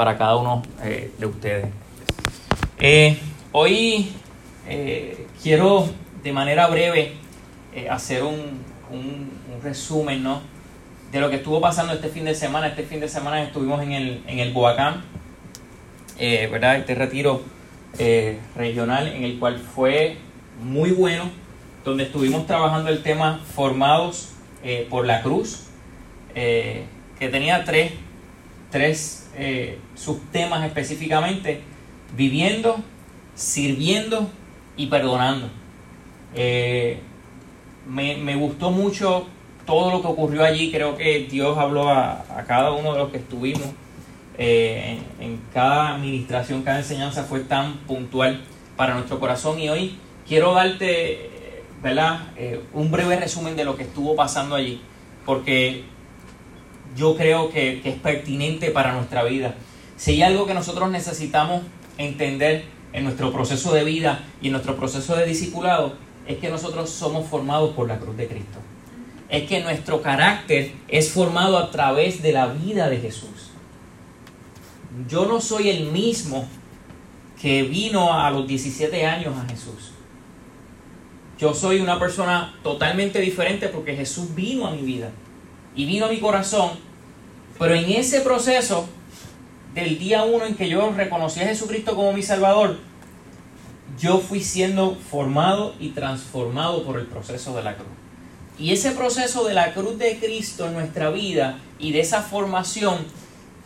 para cada uno eh, de ustedes. Eh, hoy eh, quiero de manera breve hacer un, un, resumen ¿no? de lo que estuvo pasando este fin de semana. Este fin de semana estuvimos en el, en el Boacán, ¿verdad? Este retiro regional en el cual fue muy bueno, donde estuvimos trabajando el tema formados por la cruz, que tenía tres tres eh, subtemas específicamente, viviendo, sirviendo y perdonando. Eh, me, gustó mucho todo lo que ocurrió allí, creo que Dios habló a, cada uno de los que estuvimos. Eh, en, cada administración, cada enseñanza fue tan puntual para nuestro corazón y hoy quiero darte ¿verdad? un breve resumen de lo que estuvo pasando allí, porque yo creo que, es pertinente para nuestra vida. Si hay algo que nosotros necesitamos entender en nuestro proceso de vida y en nuestro proceso de discipulado, es que nosotros somos formados por la cruz de Cristo. Es que nuestro carácter es formado a través de la vida de Jesús. Yo no soy el mismo que vino a los 17 años a Jesús. Yo soy una persona totalmente diferente porque Jesús vino a mi vida y vino a mi corazón, pero en ese proceso del día uno en que yo reconocí a Jesucristo como mi Salvador, yo fui siendo formado y transformado por el proceso de la cruz. Y ese proceso de la cruz de Cristo en nuestra vida y de esa formación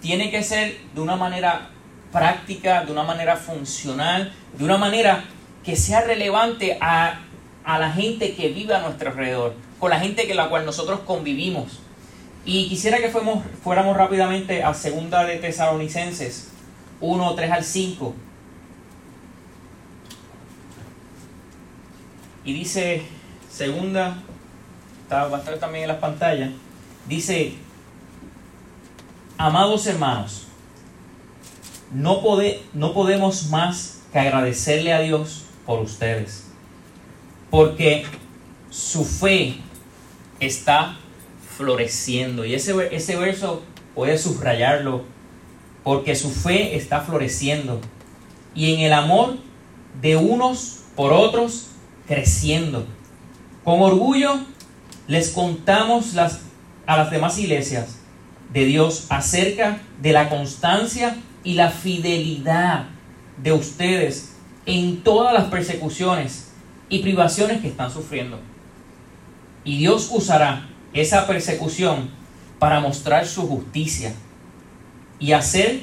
tiene que ser de una manera práctica, de una manera funcional, de una manera que sea relevante a, a la gente que vive a nuestro alrededor, con la gente con la cual nosotros convivimos. Y quisiera que fuéramos, rápidamente a segunda de Tesalonicenses 1, 3 al 5. Y dice, segunda, está, va a estar también en las pantallas, dice, amados hermanos, no, no podemos más que agradecerle a Dios por ustedes, porque su fe está floreciendo. Y ese, ese verso puede subrayarlo, porque su fe está floreciendo. Y en el amor de unos por otros creciendo. Con orgullo les contamos las, a las demás iglesias de Dios acerca de la constancia y la fidelidad de ustedes en todas las persecuciones y privaciones que están sufriendo. Y Dios usará esa persecución para mostrar su justicia y hacer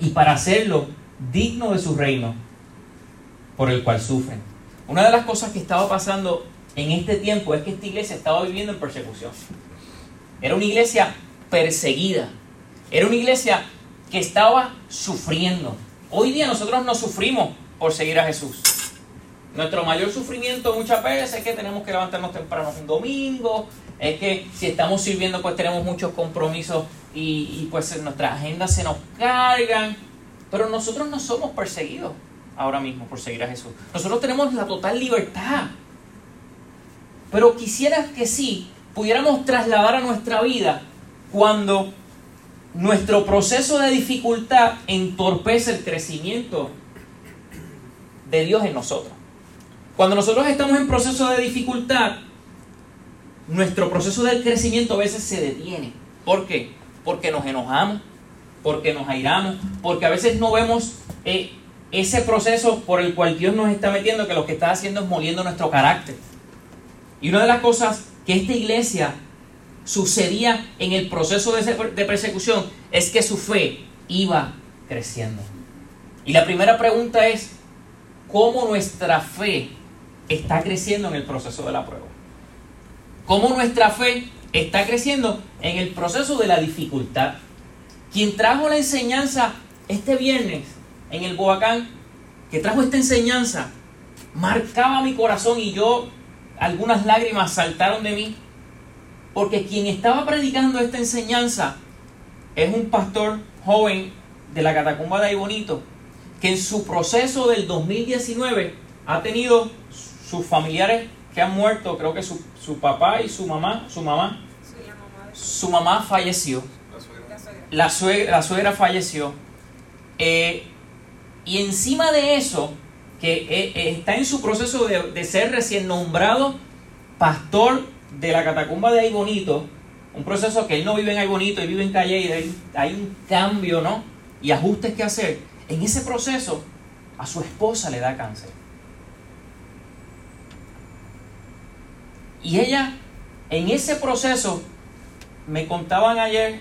y para hacerlo digno de su reino por el cual sufren. Una de las cosas que estaba pasando en este tiempo es que esta iglesia estaba viviendo en persecución. Era una iglesia perseguida. Era una iglesia que estaba sufriendo. Hoy día nosotros no sufrimos por seguir a Jesús. Nuestro mayor sufrimiento muchas veces es que tenemos que levantarnos temprano un domingo, es que si estamos sirviendo pues tenemos muchos compromisos y, pues en nuestras agendas se nos cargan, pero nosotros no somos perseguidos ahora mismo por seguir a Jesús. Nosotros tenemos la total libertad. Pero quisiera que sí pudiéramos trasladar a nuestra vida cuando nuestro proceso de dificultad entorpece el crecimiento de Dios en nosotros. Cuando nosotros estamos en proceso de dificultad, nuestro proceso de crecimiento a veces se detiene. ¿Por qué? Porque nos enojamos, porque nos airamos, porque a veces no vemos eh, ese proceso por el cual Dios nos está metiendo, que lo que está haciendo es moliendo nuestro carácter. Y una de las cosas que esta iglesia sucedía en el proceso de, persecución es que su fe iba creciendo. Y la primera pregunta es, ¿cómo nuestra fe está creciendo en el proceso de la prueba. Cómo nuestra fe está creciendo en el proceso de la dificultad. Quien trajo la enseñanza este viernes en el Boacán, que trajo esta enseñanza, marcaba mi corazón y yo, algunas lágrimas saltaron de mí, porque quien estaba predicando esta enseñanza es un pastor joven de la catacumba de Bonito, que en su proceso del 2019 ha tenido sus familiares que han muerto, creo que su, su papá y su mamá, su mamá, su mamá falleció. la suegra, la suegra falleció. Eh, y encima de eso, que eh, eh, está en su proceso de, ser recién nombrado pastor de la catacumba de Aybonito, un proceso que él no vive en Aybonito, él vive en Calle y hay un cambio, ¿no? Y ajustes que hacer. En ese proceso, a su esposa le da cáncer. Y ella, en ese proceso, me contaban ayer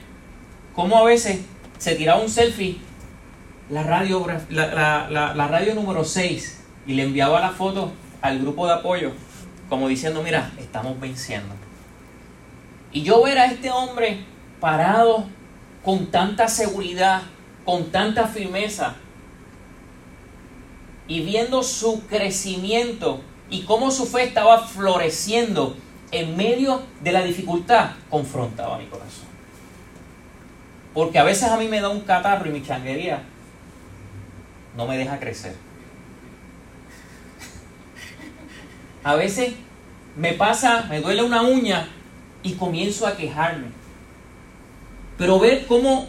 cómo a veces se tiraba un selfie la radio, la, radio número 6 y le enviaba la foto al grupo de apoyo, como diciendo, mira, estamos venciendo. Y yo ver a este hombre parado con tanta seguridad, con tanta firmeza, y viendo su crecimiento y cómo su fe estaba floreciendo en medio de la dificultad, confrontaba mi corazón. Porque a veces a mí me da un catarro y mi changuería no me deja crecer. A veces me pasa, me duele una uña y comienzo a quejarme. Pero ver cómo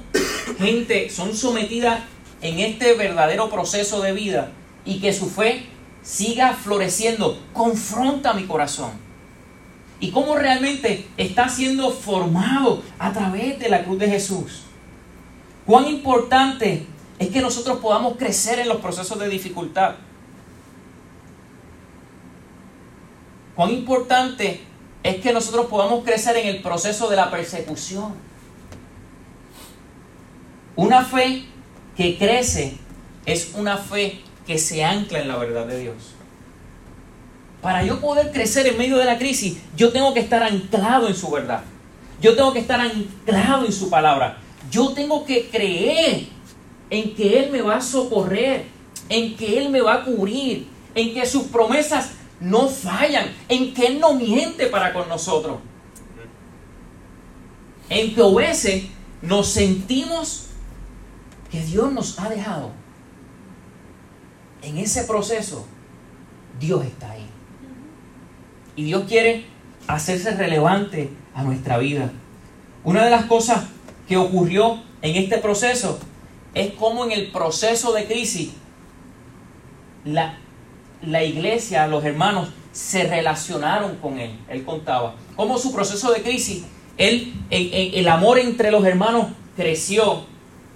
gente son sometidas en este verdadero proceso de vida y que su fe siga floreciendo, confronta mi corazón. Y cómo realmente está siendo formado a través de la cruz de Jesús. Cuán importante es que nosotros podamos crecer en los procesos de dificultad. Cuán importante es que nosotros podamos crecer en el proceso de la persecución. Una fe que crece es una fe que se ancla en la verdad de Dios. Para yo poder crecer en medio de la crisis, yo tengo que estar anclado en su verdad. Yo tengo que estar anclado en su palabra. Yo tengo que creer en que Él me va a socorrer, en que Él me va a cubrir, en que sus promesas no fallan, en que Él no miente para con nosotros. En que obedece nos sentimos que Dios nos ha dejado. En ese proceso, Dios está ahí. Y Dios quiere hacerse relevante a nuestra vida. Una de las cosas que ocurrió en este proceso es como en el proceso de crisis la, la iglesia, los hermanos, se relacionaron con él. Él contaba cómo su proceso de crisis, él, el, amor entre los hermanos creció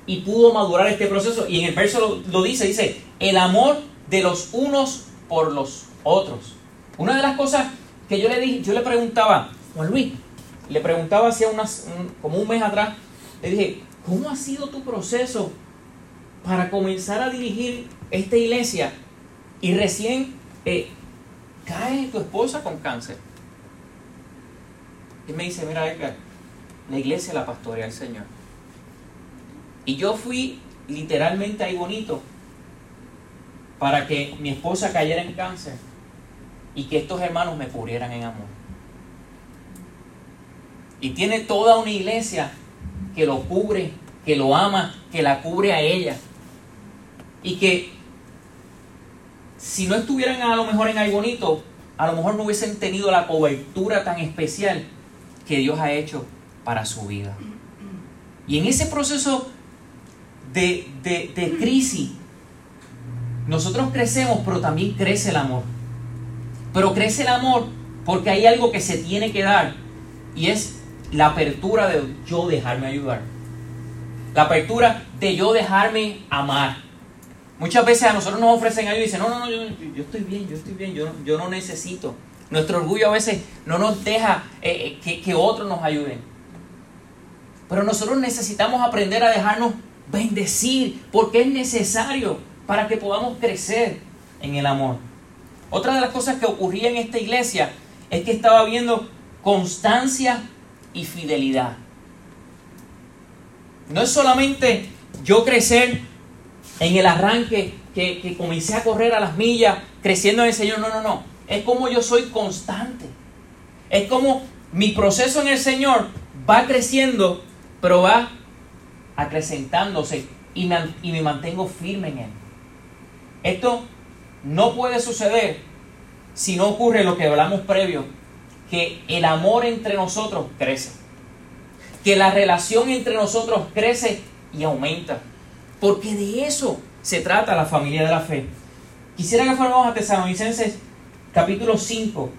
y pudo madurar este proceso. Y en el verso lo, dice, dice, el amor de los unos por los otros. Una de las cosas que yo le dije, yo le preguntaba, Juan Luis, le preguntaba hacía unas, como un mes atrás, le dije, ¿cómo ha sido tu proceso para comenzar a dirigir esta iglesia y recién eh, cae tu esposa con cáncer. Y me dice, mira Edgar, la iglesia la pastorea el Señor. Y yo fui literalmente ahí bonito para que mi esposa cayera en cáncer y que estos hermanos me cubrieran en amor. Y tiene toda una iglesia que lo cubre, que lo ama, que la cubre a ella y que si no estuvieran a lo mejor en Ay Bonito, a lo mejor no hubiesen tenido la cobertura tan especial que Dios ha hecho para su vida. Y en ese proceso de, crisis, nosotros crecemos, pero también crece el amor. Pero crece el amor porque hay algo que se tiene que dar y es la apertura de yo dejarme ayudar. La apertura de yo dejarme amar. Muchas veces a nosotros nos ofrecen algo y dicen, no, no, no, yo, estoy bien, yo estoy bien, yo, yo no necesito. Nuestro orgullo a veces no nos deja eh, eh, que, otros nos ayuden. Pero nosotros necesitamos aprender a dejarnos bendecir porque es necesario para que podamos crecer en el amor. Otra de las cosas que ocurría en esta iglesia es que estaba viendo constancia y fidelidad. No es solamente yo crecer en el arranque que, comencé a correr a las millas, creciendo en el Señor. No, no, no. Es como yo soy constante. Es como mi proceso en el Señor va creciendo, pero va acrecentándose y me, y me mantengo firme en Él. Esto no puede suceder si no ocurre lo que hablamos previo, que el amor entre nosotros crece. que la relación entre nosotros crece y aumenta. Porque de eso se trata la familia de la fe. Quisiera que fuéramos a Tesalonicenses capítulo 5,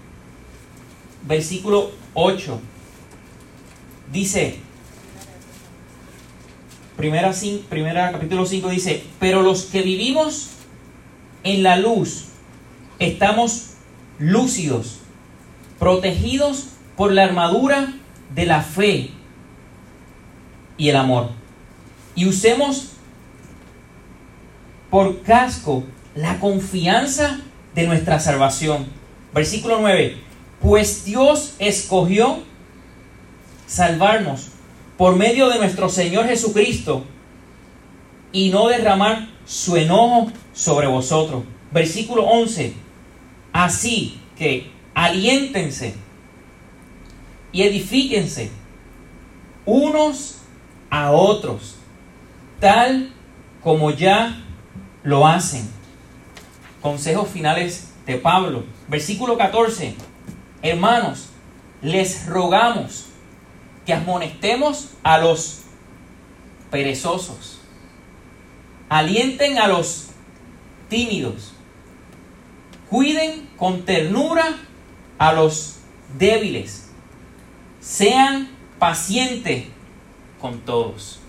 versículo 8. Dice, primera, primera capítulo 5 dice, pero los que vivimos en la luz estamos lúcidos, protegidos por la armadura de la fe y el amor. Y usemos por casco la confianza de nuestra salvación. Versículo 9. Pues Dios escogió salvarnos por medio de nuestro Señor Jesucristo y no derramar su enojo sobre vosotros. Versículo 11. Así que aliéntense y edifíquense unos a otros, tal como ya lo hacen. Consejos finales de Pablo. Versículo 14. Hermanos, les rogamos que amonestemos a los perezosos. Alienten a los tímidos. Cuiden con ternura a los débiles. Sean pacientes con todos.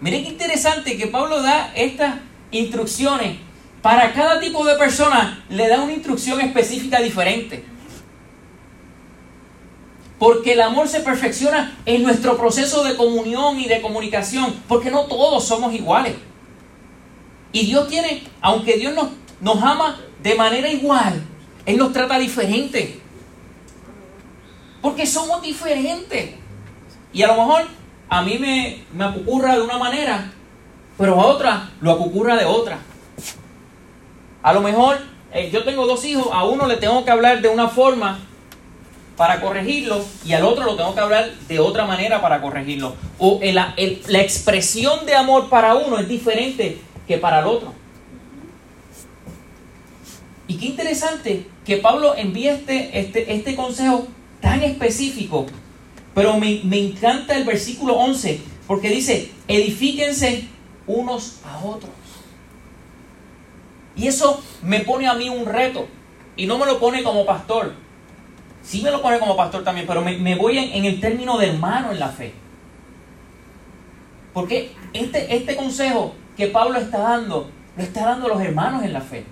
Miren qué interesante que Pablo da estas instrucciones. Para cada tipo de persona le da una instrucción específica diferente. Porque el amor se perfecciona en nuestro proceso de comunión y de comunicación. Porque no todos somos iguales. Y Dios tiene, aunque Dios nos, ama de manera igual, Él nos trata diferente. Porque somos diferentes. Y a lo mejor a mí me, me de una manera, pero a otra lo acucurra de otra. A lo mejor eh, yo tengo dos hijos, a uno le tengo que hablar de una forma para corregirlo y al otro lo tengo que hablar de otra manera para corregirlo. O la expresión de amor para uno es diferente que para el otro. Y qué interesante que Pablo envíe este, este, este consejo tan específico pero me, encanta el versículo 11 porque dice, edifíquense unos a otros. Y eso me pone a mí un reto. Y no me lo pone como pastor. Sí me lo pone como pastor también, pero me, voy en, el término de hermano en la fe. Porque este, este consejo que Pablo está dando, lo está dando a los hermanos en la fe.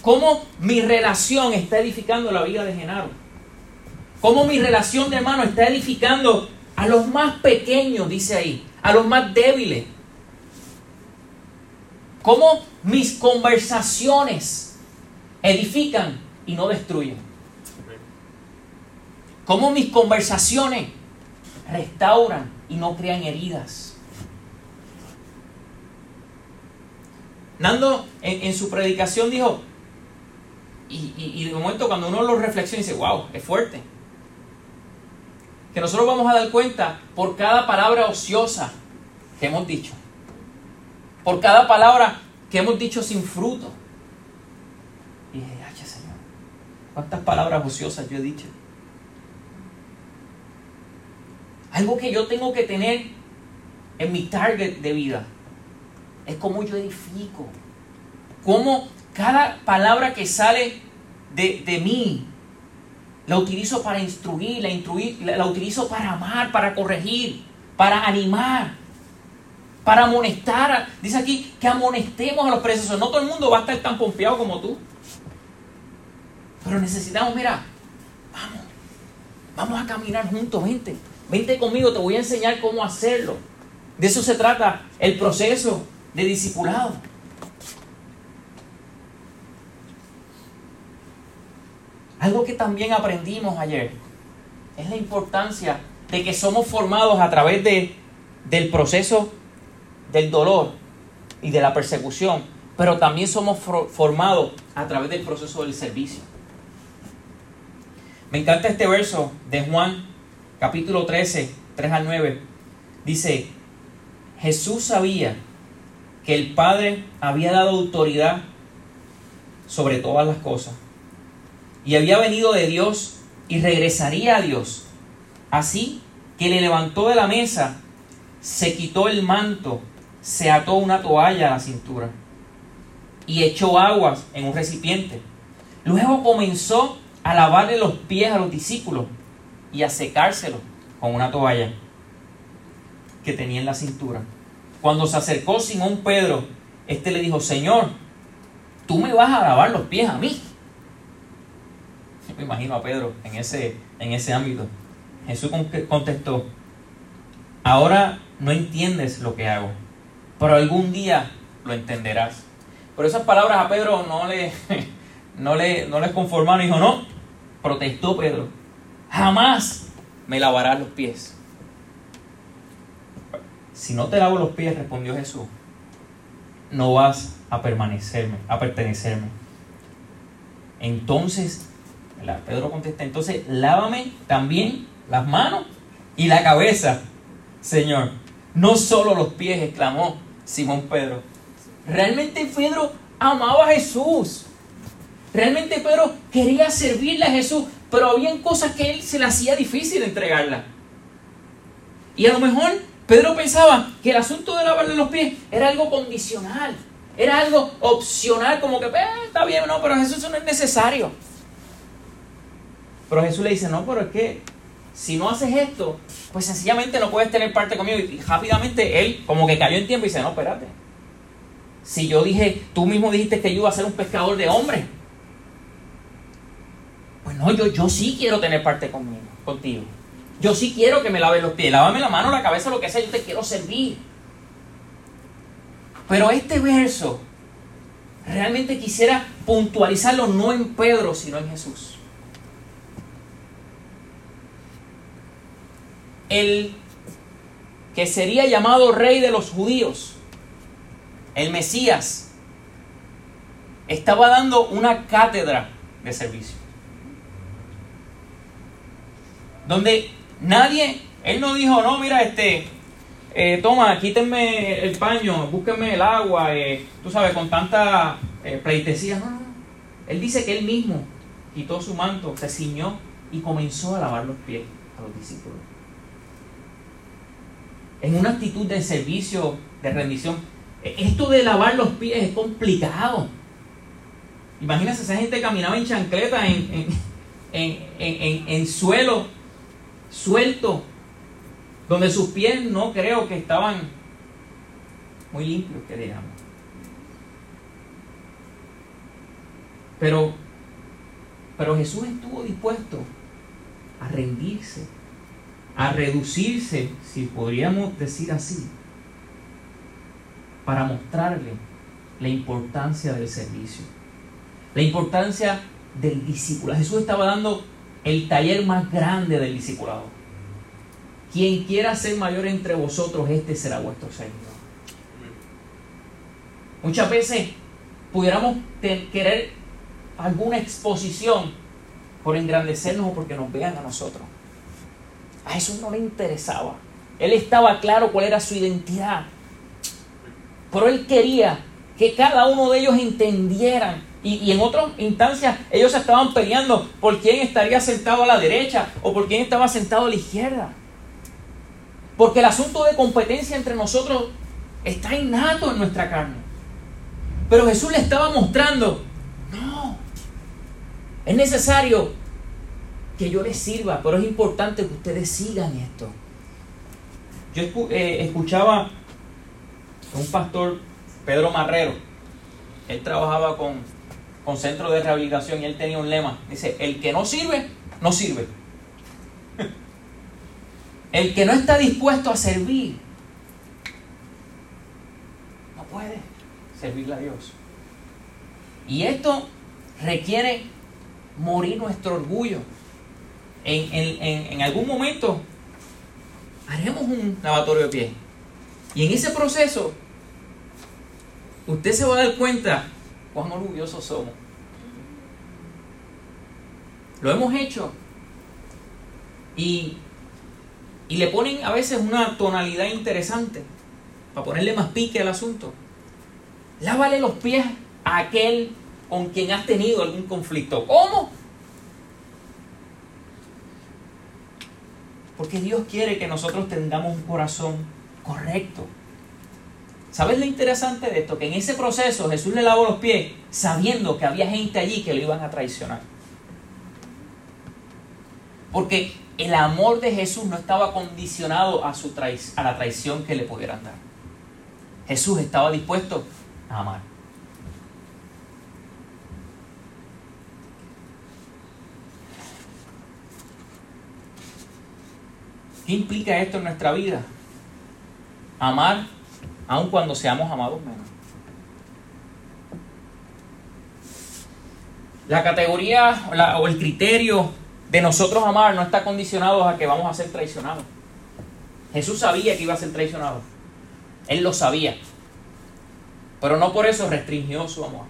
Cómo mi relación está edificando la vida de Genaro cómo mi relación de hermano está edificando a los más pequeños, dice ahí, a los más débiles. Cómo mis conversaciones edifican y no destruyen. Cómo mis conversaciones restauran y no crean heridas. Nando en, su predicación dijo, y, de momento cuando uno lo reflexiona dice, wow, es fuerte que nosotros vamos a dar cuenta por cada palabra ociosa que hemos dicho. Por cada palabra que hemos dicho sin fruto. Y dije, ay, Señor, ¿cuántas palabras ociosas yo he dicho? Algo que yo tengo que tener en mi target de vida es cómo yo edifico. Cómo cada palabra que sale de, de mí la utilizo para instruir, la, instruir, la, utilizo para amar, para corregir, para animar, para amonestar. Dice aquí que amonestemos a los presos. No todo el mundo va a estar tan pompeado como tú. Pero necesitamos, mira, vamos, vamos a caminar juntos, vente. Vente conmigo, te voy a enseñar cómo hacerlo. De eso se trata el proceso de discipulado. Algo que también aprendimos ayer es la importancia de que somos formados a través de, del proceso del dolor y de la persecución, pero también somos formados a través del proceso del servicio. Me encanta este verso de Juan, capítulo 13, 3 al 9. Dice, Jesús sabía que el Padre había dado autoridad sobre todas las cosas y había venido de Dios y regresaría a Dios. Así que le levantó de la mesa, se quitó el manto, se ató una toalla a la cintura y echó aguas en un recipiente. Luego comenzó a lavarle los pies a los discípulos y a secárselos con una toalla que tenía en la cintura. Cuando se acercó Simón Pedro, este le dijo, Señor, tú me vas a lavar los pies a mí. Yo me imagino a Pedro en ese, en ese ámbito. Jesús contestó, ahora no entiendes lo que hago, pero algún día lo entenderás. Por esas palabras a Pedro no le, no le, no le conformaron. Dijo, no, protestó Pedro, jamás me lavarás los pies. Si no te lavo los pies, respondió Jesús, no vas a permanecerme, a pertenecerme. Entonces, Pedro contesta, entonces lávame también las manos y la cabeza, Señor. No solo los pies, exclamó Simón Pedro. Realmente Pedro amaba a Jesús. Realmente Pedro quería servirle a Jesús, pero había cosas que él se le hacía difícil entregarla. Y a lo mejor Pedro pensaba que el asunto de lavarle los pies era algo condicional, era algo opcional, como que eh, está bien, no, pero Jesús eso no es necesario. Pero Jesús le dice, no, pero es que si no haces esto, pues sencillamente no puedes tener parte conmigo. Y rápidamente él como que cayó en tiempo y dice, no, espérate. Si yo dije, tú mismo dijiste que yo iba a ser un pescador de hombres. Pues no, yo, yo sí quiero tener parte conmigo, contigo. Yo sí quiero que me laves los pies. Lávame la mano, la cabeza, lo que sea. Yo te quiero servir. Pero este verso realmente quisiera puntualizarlo no en Pedro, sino en Jesús. el que sería llamado rey de los judíos, el Mesías, estaba dando una cátedra de servicio. Donde nadie, él no dijo, no, mira, este, eh, toma, quítenme el paño, búsquenme el agua, eh, tú sabes, con tanta eh, pleitesía. No, Él dice que él mismo quitó su manto, se ciñó y comenzó a lavar los pies a los discípulos en una actitud de servicio, de rendición. E, esto de lavar los pies es complicado. Imagínense, esa gente caminaba en chancleta, en, suelo suelto, donde sus pies no creo que estaban muy limpios, que digamos. Pero, pero Jesús estuvo dispuesto a rendirse a reducirse, si podríamos decir así, para mostrarle la importancia del servicio, la importancia del discípulo. Jesús estaba dando el taller más grande del discipulado. Quien quiera ser mayor entre vosotros, este será vuestro Señor. Muchas veces pudiéramos querer alguna exposición por engrandecernos o porque nos vean a nosotros. A Jesús no le interesaba. Él estaba claro cuál era su identidad. Pero él quería que cada uno de ellos entendieran. Y, en otras instancias ellos estaban peleando por quién estaría sentado a la derecha o por quién estaba sentado a la izquierda. Porque el asunto de competencia entre nosotros está innato en nuestra carne. Pero Jesús le estaba mostrando, no, es necesario que yo les sirva, pero es importante que ustedes sigan esto. Yo eh, escuchaba un pastor, Pedro Marrero, él trabajaba con, con centros de rehabilitación y él tenía un lema, dice, el que no sirve, no sirve. El que no está dispuesto a servir, no puede servirle a Dios. Y esto requiere morir nuestro orgullo en, algún momento haremos un lavatorio de pies. Y en ese proceso, usted se va a dar cuenta cuán orgullosos somos. Lo hemos hecho. Y, y le ponen a veces una tonalidad interesante para ponerle más pique al asunto. Lávale los pies a aquel con quien has tenido algún conflicto. ¿Cómo? Porque Dios quiere que nosotros tengamos un corazón correcto. ¿Sabes lo interesante de esto? Que en ese proceso Jesús le lavó los pies sabiendo que había gente allí que lo iban a traicionar. Porque el amor de Jesús no estaba condicionado a, su a la traición que le pudieran dar. Jesús estaba dispuesto a amar. ¿Qué implica esto en nuestra vida? Amar aun cuando seamos amados menos. La categoría o el criterio de nosotros amar no está condicionado a que vamos a ser traicionados. Jesús sabía que iba a ser traicionado. Él lo sabía. Pero no por eso restringió su amor.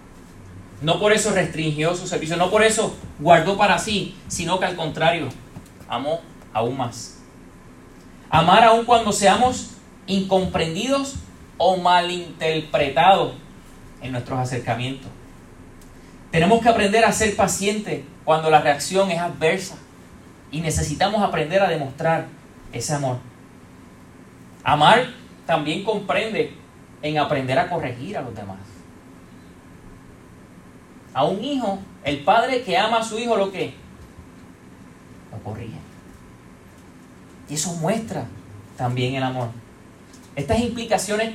No por eso restringió su servicio. No por eso guardó para sí, sino que al contrario, amó aún más. Amar aún cuando seamos incomprendidos o malinterpretados en nuestros acercamientos. Tenemos que aprender a ser pacientes cuando la reacción es adversa y necesitamos aprender a demostrar ese amor. Amar también comprende en aprender a corregir a los demás. A un hijo, el padre que ama a su hijo, ¿lo que? Lo corrige. Y eso muestra también el amor. Estas implicaciones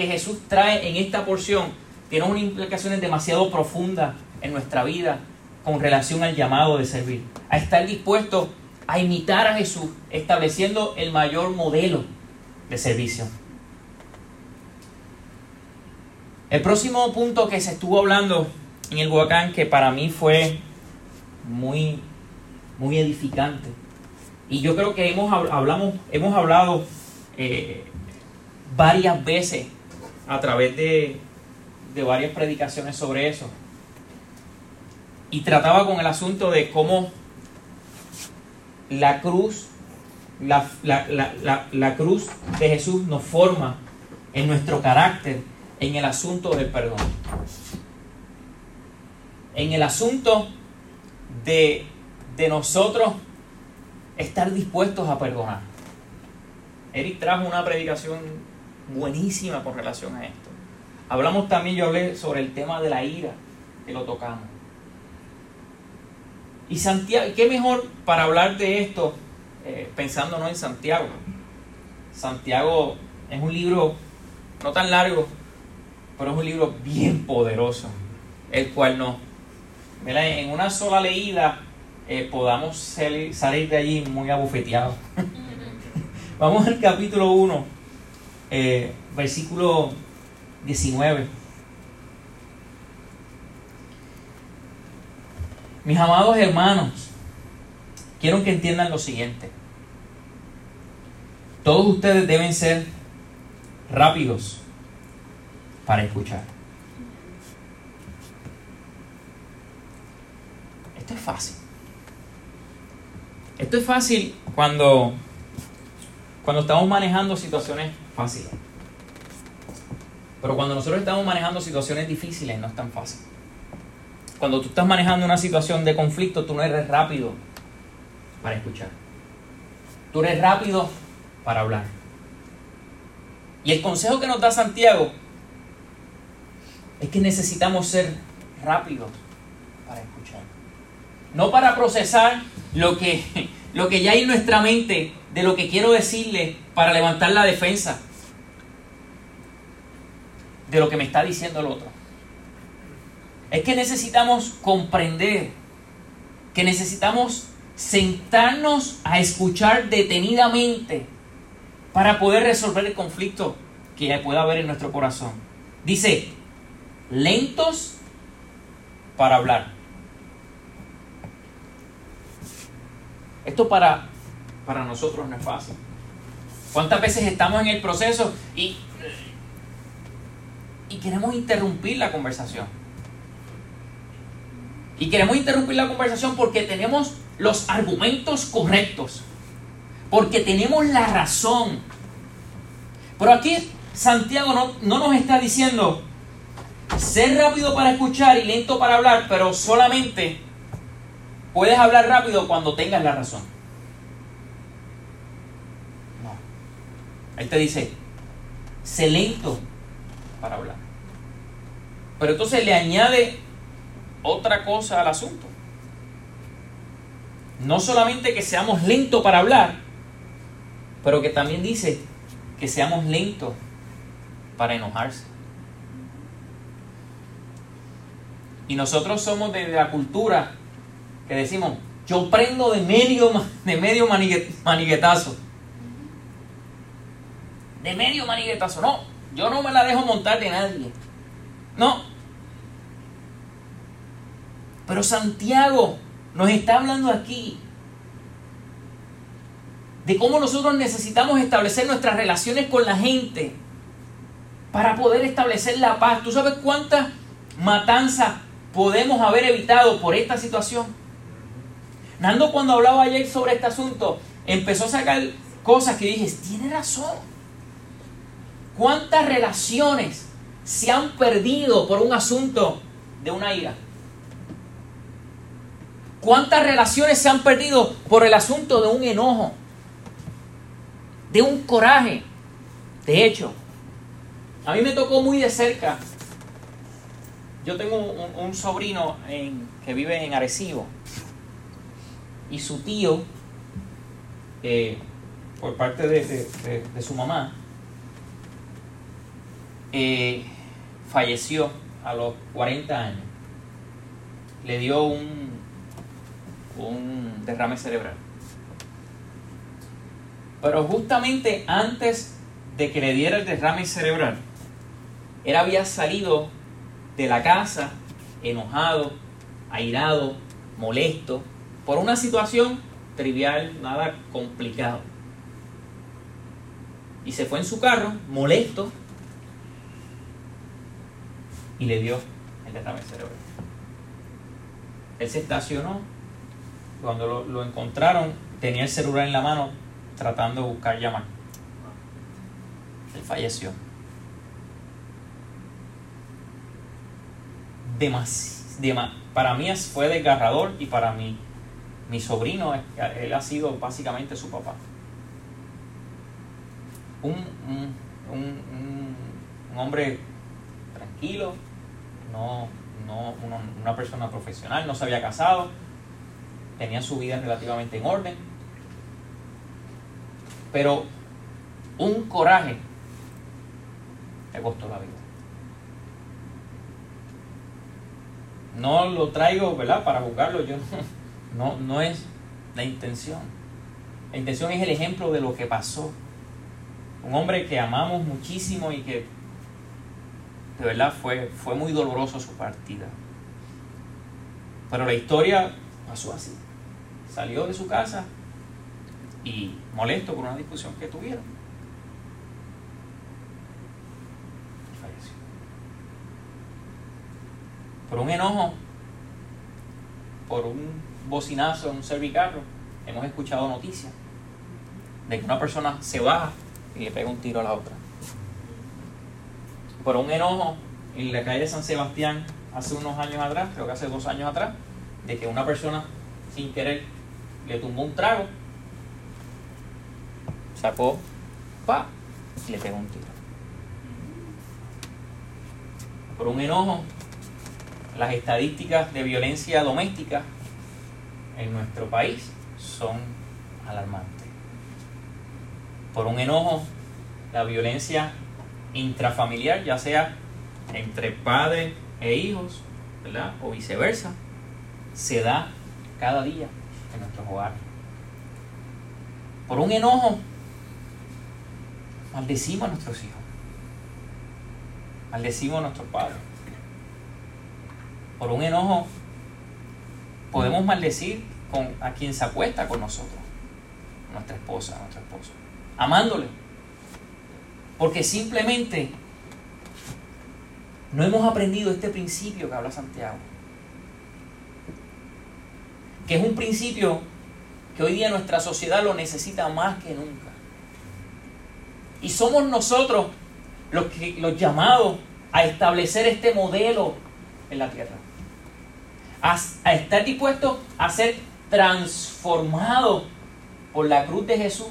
que Jesús trae en esta porción tienen unas implicaciones demasiado profundas en nuestra vida con relación al llamado de servir. A estar dispuesto a imitar a Jesús, estableciendo el mayor modelo de servicio. El próximo punto que se estuvo hablando en el Huacán, que para mí fue muy, muy edificante, y yo creo que hemos, hablamos, hemos hablado eh, varias veces a través de, de varias predicaciones sobre eso. Y trataba con el asunto de cómo la cruz, la, la, cruz de Jesús nos forma en nuestro carácter en el asunto del perdón. En el asunto de, de nosotros estar dispuestos a perdonar. Eric trajo una predicación buenísima con relación a esto. Hablamos también, yo hablé sobre el tema de la ira, que lo tocamos. Y Santiago, ¿qué mejor para hablar de esto eh, pensándonos en Santiago? Santiago es un libro no tan largo, pero es un libro bien poderoso, el cual no, en una sola leída eh, podamos salir, de allí muy abofeteados. Vamos al capítulo 1, eh, versículo 19. Mis amados hermanos, quiero que entiendan lo siguiente. Todos ustedes deben ser rápidos para escuchar. Esto es fácil. Esto es fácil cuando, cuando estamos manejando situaciones fáciles. Pero cuando nosotros estamos manejando situaciones difíciles no es tan fácil. Cuando tú estás manejando una situación de conflicto, tú no eres rápido para escuchar. Tú eres rápido para hablar. Y el consejo que nos da Santiago es que necesitamos ser rápidos para escuchar. No para procesar lo que, lo que ya hay en nuestra mente de lo que quiero decirle para levantar la defensa de lo que me está diciendo el otro. Es que necesitamos comprender, que necesitamos sentarnos a escuchar detenidamente para poder resolver el conflicto que pueda haber en nuestro corazón. Dice, lentos para hablar Esto para, para nosotros no es fácil. ¿Cuántas veces estamos en el proceso y, y queremos interrumpir la conversación? Y queremos interrumpir la conversación porque tenemos los argumentos correctos. Porque tenemos la razón. Pero aquí Santiago no, no nos está diciendo ser rápido para escuchar y lento para hablar, pero solamente Puedes hablar rápido cuando tengas la razón. Él te dice, sé lento para hablar. Pero entonces le añade otra cosa al asunto. No solamente que seamos lentos para hablar, pero que también dice que seamos lentos para enojarse. Y nosotros somos de la cultura que decimos, yo prendo de medio, de medio maniguetazo. De medio maniguetazo. No, yo no me la dejo montar de nadie. No. Pero Santiago nos está hablando aquí de cómo nosotros necesitamos establecer nuestras relaciones con la gente para poder establecer la paz. ¿Tú sabes cuántas matanzas podemos haber evitado por esta situación? Nando cuando hablaba ayer sobre este asunto, empezó a sacar cosas que dije, tiene razón. ¿Cuántas relaciones se han perdido por un asunto de una ira? ¿Cuántas relaciones se han perdido por el asunto de un enojo? De un coraje. De hecho, a mí me tocó muy de cerca. Yo tengo un, sobrino que vive en Arecibo. Y su tío, eh, por parte de, su mamá, eh, falleció a los 40 años. Le dio un, un derrame cerebral. Pero justamente antes de que le diera el derrame cerebral, él había salido de la casa enojado, airado, molesto, por una situación trivial, nada complicado. Y se fue en su carro, molesto, y le dio el derrame cerebral. Él se estacionó, cuando lo, encontraron, tenía el celular en la mano tratando de buscar llamar. Él falleció. para mí fue desgarrador y para mí, mi sobrino, él ha sido básicamente su papá. Un, hombre tranquilo, no, no una persona profesional, no se había casado, tenía su vida relativamente en orden, pero un coraje le costó la vida. No lo traigo, ¿verdad? Para juzgarlo, yo no, no, es la intención. La intención es el ejemplo de lo que pasó. Un hombre que amamos muchísimo y que de verdad fue, fue muy doloroso su partida. Pero la historia pasó así. Salió de su casa y molesto por una discusión que tuvieron. por un enojo, por un bocinazo en un servicarro, hemos escuchado noticias de que una persona se baja y le pega un tiro a la otra. Por un enojo en la calle de San Sebastián hace unos años atrás, creo que hace dos años atrás, de que una persona sin querer le tumbó un trago, sacó, pa, y le pegó un tiro. Por un enojo las estadísticas de violencia doméstica en nuestro país son alarmantes. Por un enojo, la violencia intrafamiliar, ya sea entre padres e hijos, ¿verdad? O viceversa, se da cada día en nuestros hogares. Por un enojo, maldecimos a nuestros hijos, maldecimos a nuestros padres por un enojo, podemos maldecir con, a quien se acuesta con nosotros, nuestra esposa, nuestro esposo, amándole. Porque simplemente no hemos aprendido este principio que habla Santiago. Que es un principio que hoy día nuestra sociedad lo necesita más que nunca. Y somos nosotros los, que, los llamados a establecer este modelo en la tierra a, estar dispuesto a ser transformado por la cruz de Jesús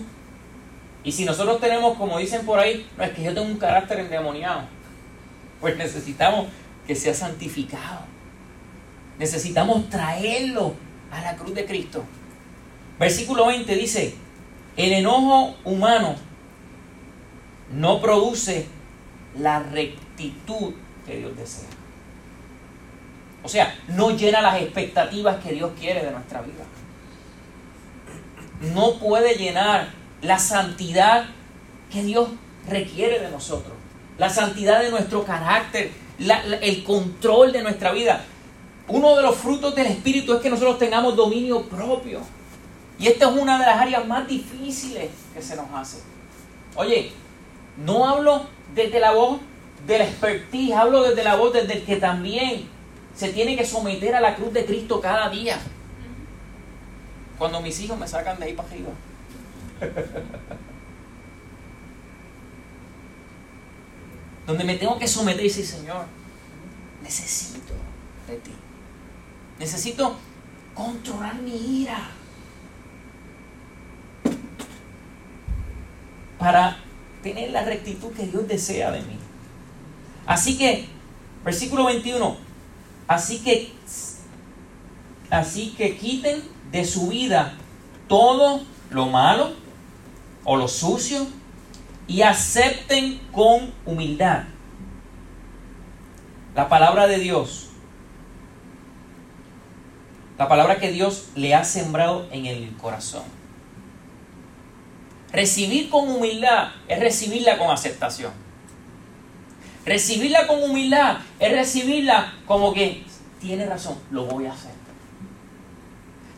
Y si nosotros tenemos, como dicen por ahí, no es que yo tengo un carácter endemoniado, pues necesitamos que sea santificado. Necesitamos traerlo a la cruz de Cristo. Versículo 20 dice, el enojo humano no produce la rectitud que Dios desea. O sea, no llena las expectativas que Dios quiere de nuestra vida. No puede llenar la santidad que Dios requiere de nosotros. La santidad de nuestro carácter, el control de nuestra vida. Uno de los frutos del Espíritu es que nosotros tengamos dominio propio. Y esta es una de las áreas más difíciles que se nos hace. Oye, no hablo desde la voz del expertise, hablo desde la voz desde el que también se tiene que someter a la cruz de Cristo cada día. Cuando mis hijos me sacan de ahí para arriba. Donde me tengo que someter y decir, Señor, necesito de ti. Necesito controlar mi ira. Para tener la rectitud que Dios desea de mí. Así que, versículo 21, así que, así que quiten de su vida todo lo malo o lo sucio y acepten con humildad la palabra de Dios, la palabra que Dios le ha sembrado en el corazón. Recibir con humildad es recibirla con aceptación. Recibirla con humildad es recibirla como que tiene razón, lo voy a hacer.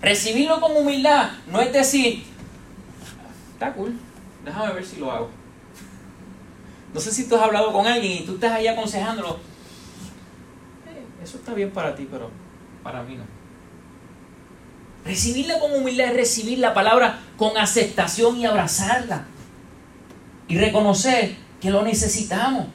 Recibirlo con humildad no es decir, está cool, déjame ver si lo hago. No sé si tú has hablado con alguien y tú estás ahí aconsejándolo. Eh, eso está bien para ti, pero para mí no. Recibirla con humildad es recibir la palabra con aceptación y abrazarla. Y reconocer que lo necesitamos.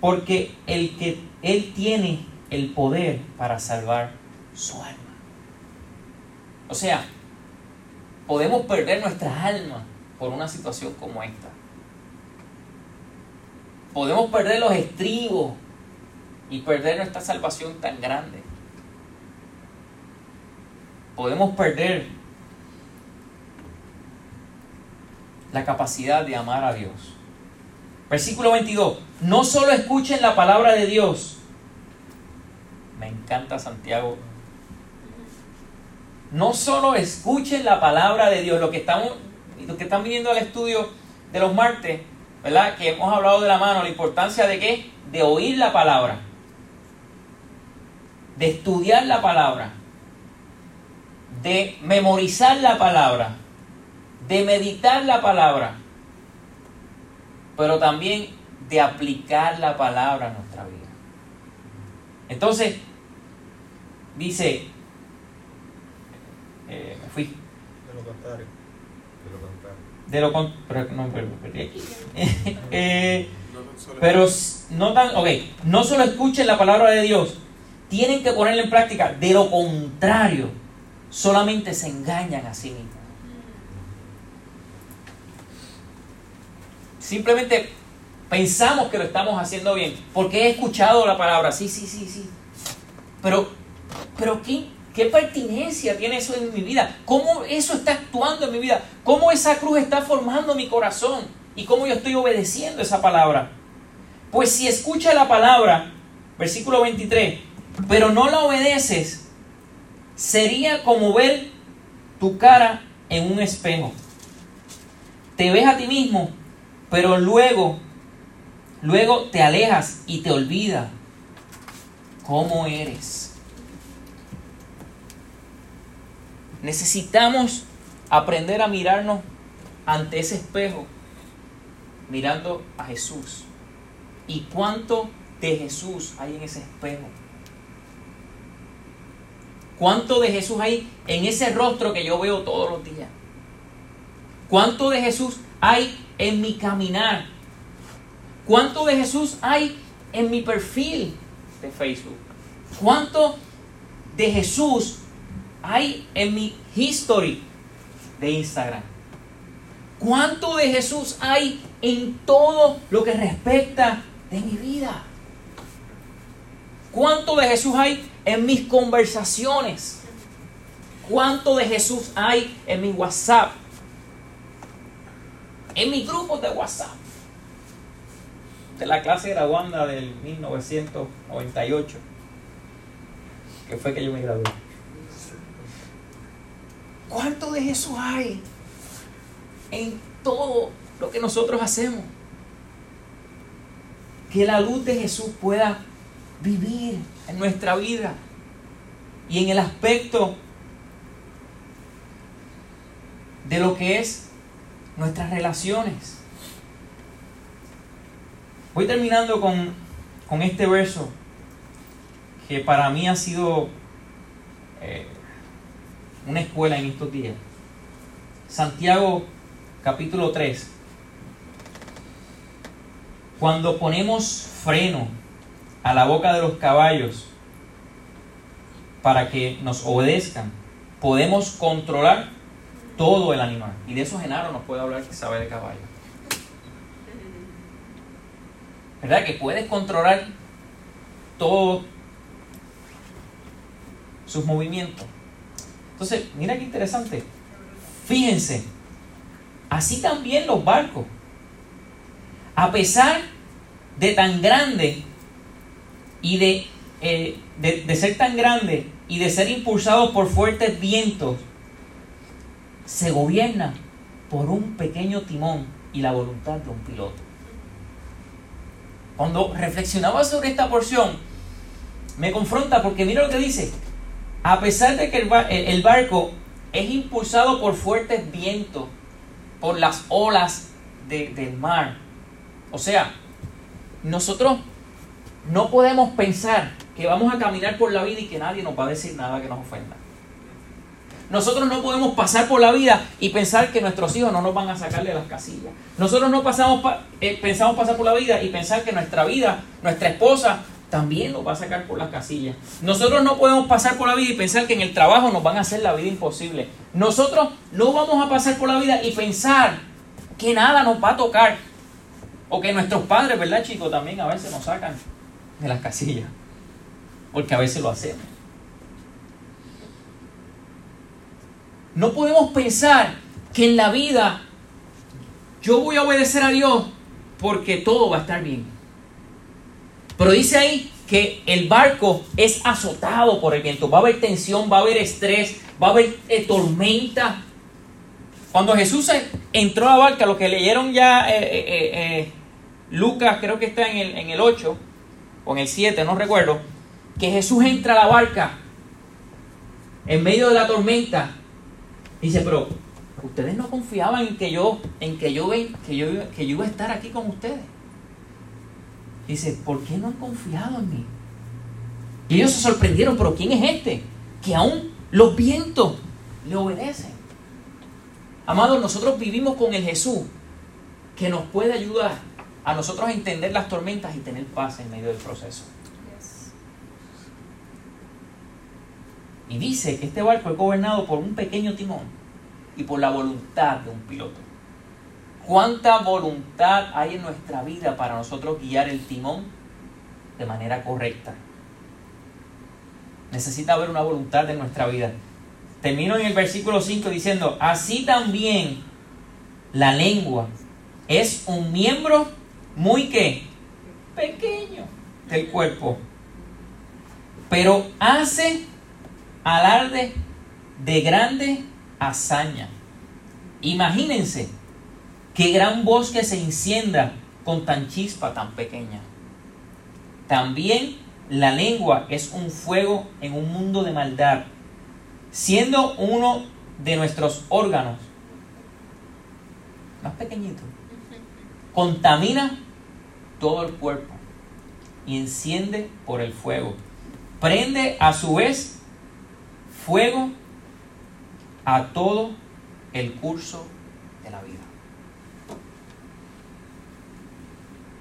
Porque el que Él tiene el poder para salvar su alma. O sea, podemos perder nuestra alma por una situación como esta. Podemos perder los estribos y perder nuestra salvación tan grande. Podemos perder la capacidad de amar a Dios. Versículo 22. No solo escuchen la palabra de Dios. Me encanta Santiago. No solo escuchen la palabra de Dios. Lo que estamos, lo que están viniendo al estudio de los martes, ¿verdad? Que hemos hablado de la mano, la importancia de qué? De oír la palabra de estudiar la palabra, de memorizar la palabra, de meditar la palabra, pero también de aplicar la palabra a nuestra vida. Entonces, dice, eh, me fui. De lo contrario. De lo contrario. De lo contrario. No, eh, pero no tan, ok, no solo escuchen la palabra de Dios, tienen que ponerla en práctica. De lo contrario, solamente se engañan a sí mismos. Simplemente pensamos que lo estamos haciendo bien, porque he escuchado la palabra, sí, sí, sí, sí. Pero, pero ¿qué, qué pertinencia tiene eso en mi vida? ¿Cómo eso está actuando en mi vida? ¿Cómo esa cruz está formando mi corazón? ¿Y cómo yo estoy obedeciendo esa palabra? Pues si escucha la palabra, versículo 23, pero no la obedeces, sería como ver tu cara en un espejo. Te ves a ti mismo, pero luego, luego te alejas y te olvidas cómo eres. Necesitamos aprender a mirarnos ante ese espejo, mirando a Jesús. ¿Y cuánto de Jesús hay en ese espejo? ¿Cuánto de Jesús hay en ese rostro que yo veo todos los días? ¿Cuánto de Jesús hay en mi caminar? ¿Cuánto de Jesús hay en mi perfil de Facebook? ¿Cuánto de Jesús hay en mi history de Instagram? ¿Cuánto de Jesús hay en todo lo que respecta de mi vida? ¿Cuánto de Jesús hay en mis conversaciones? ¿Cuánto de Jesús hay en mi WhatsApp? En mi grupo de WhatsApp. De la clase graduanda del 1998. Que fue que yo me gradué. ¿Cuánto de Jesús hay en todo lo que nosotros hacemos? Que la luz de Jesús pueda vivir en nuestra vida y en el aspecto de lo que es nuestras relaciones. Voy terminando con, con este verso que para mí ha sido eh, una escuela en estos días. Santiago capítulo 3. Cuando ponemos freno a la boca de los caballos para que nos obedezcan, podemos controlar todo el animal. Y de eso Genaro nos puede hablar que sabe de caballo. ¿Verdad? Que puedes controlar todos sus movimientos. Entonces, mira qué interesante. Fíjense, así también los barcos. A pesar de tan grande y de, eh, de, de ser tan grande y de ser impulsados por fuertes vientos, se gobierna por un pequeño timón y la voluntad de un piloto. Cuando reflexionaba sobre esta porción, me confronta porque mira lo que dice. A pesar de que el, barco es impulsado por fuertes vientos, por las olas del mar. O sea, nosotros no podemos pensar que vamos a caminar por la vida y que nadie nos va a decir nada que nos ofenda. Nosotros no podemos pasar por la vida y pensar que nuestros hijos no nos van a sacar de las casillas. Nosotros no pasamos eh, pensamos pasar por la vida y pensar que nuestra vida, nuestra esposa, también nos va a sacar por las casillas. Nosotros no podemos pasar por la vida y pensar que en el trabajo nos van a hacer la vida imposible. Nosotros no vamos a pasar por la vida y pensar que nada nos va a tocar. O que nuestros padres, ¿verdad chicos? También a veces nos sacan de las casillas. Porque a veces lo hacemos. No podemos pensar que en la vida yo voy a obedecer a Dios porque todo va a estar bien. Pero dice ahí que el barco es azotado por el viento. Va a haber tensión, va a haber estrés, va a haber eh, tormenta. Cuando Jesús entró a la barca, lo que leyeron ya eh, eh, Lucas, creo que está en el, en el 8 o en el 7, no recuerdo, que Jesús entra a la barca en medio de la tormenta Dice, pero ustedes no confiaban en que yo, en que yo, que yo, que yo iba a estar aquí con ustedes. Dice, ¿por qué no han confiado en mí? Y ellos se sorprendieron, pero ¿quién es este? Que aún los vientos le obedecen. Amados, nosotros vivimos con el Jesús que nos puede ayudar a nosotros entender las tormentas y tener paz en medio del proceso. Y dice que este barco es gobernado por un pequeño timón y por la voluntad de un piloto. ¿Cuánta voluntad hay en nuestra vida para nosotros guiar el timón de manera correcta? Necesita haber una voluntad en nuestra vida. Termino en el versículo 5 diciendo, así también la lengua es un miembro muy que pequeño del cuerpo, pero hace alarde de grande hazaña. Imagínense qué gran bosque se encienda con tan chispa tan pequeña. También la lengua es un fuego en un mundo de maldad, siendo uno de nuestros órganos más pequeñito. Contamina todo el cuerpo y enciende por el fuego. Prende a su vez fuego a todo el curso de la vida.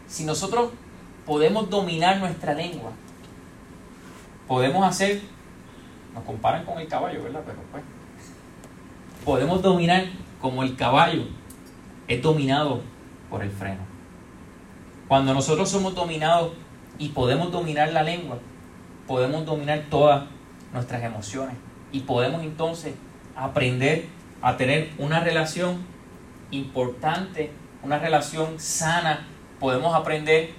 Si nosotros podemos dominar nuestra lengua, podemos hacer, nos comparan con el caballo, ¿verdad? Pero pues, podemos dominar como el caballo es dominado por el freno. Cuando nosotros somos dominados y podemos dominar la lengua, podemos dominar todas nuestras emociones y podemos entonces aprender a tener una relación importante, una relación sana, podemos aprender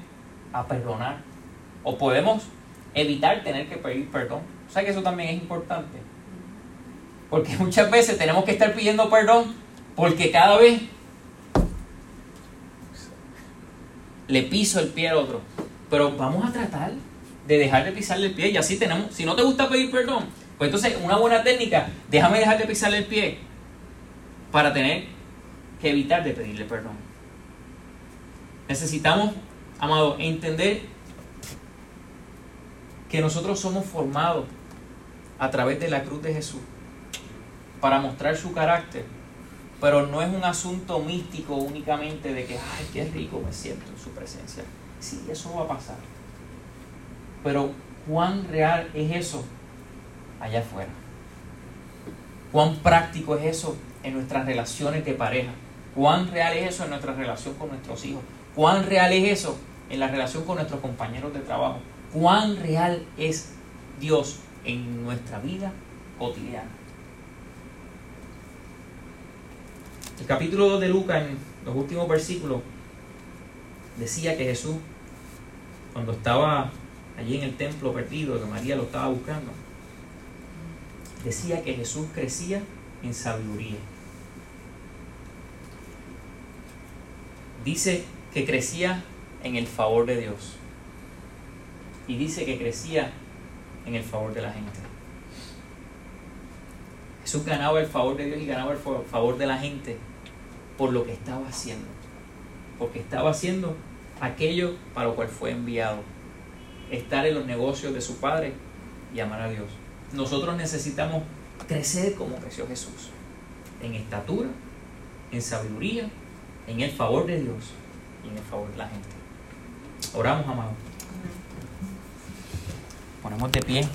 a perdonar o podemos evitar tener que pedir perdón. O sea que eso también es importante. Porque muchas veces tenemos que estar pidiendo perdón porque cada vez le piso el pie al otro. Pero vamos a tratar de dejar de pisarle el pie y así tenemos, si no te gusta pedir perdón, pues entonces una buena técnica, déjame dejar de pisarle el pie para tener que evitar de pedirle perdón. Necesitamos, amado, entender que nosotros somos formados a través de la cruz de Jesús para mostrar su carácter, pero no es un asunto místico únicamente de que, ay, qué rico me siento en su presencia. Sí, eso va a pasar. Pero cuán real es eso allá afuera. Cuán práctico es eso en nuestras relaciones de pareja. Cuán real es eso en nuestra relación con nuestros hijos. Cuán real es eso en la relación con nuestros compañeros de trabajo. Cuán real es Dios en nuestra vida cotidiana. El capítulo 2 de Lucas, en los últimos versículos, decía que Jesús, cuando estaba allí en el templo perdido, que María lo estaba buscando, decía que Jesús crecía en sabiduría. Dice que crecía en el favor de Dios. Y dice que crecía en el favor de la gente. Jesús ganaba el favor de Dios y ganaba el favor de la gente por lo que estaba haciendo. Porque estaba haciendo aquello para lo cual fue enviado. Estar en los negocios de su Padre y amar a Dios. Nosotros necesitamos crecer como creció Jesús. En estatura, en sabiduría, en el favor de Dios y en el favor de la gente. Oramos, amado. Ponemos de pie.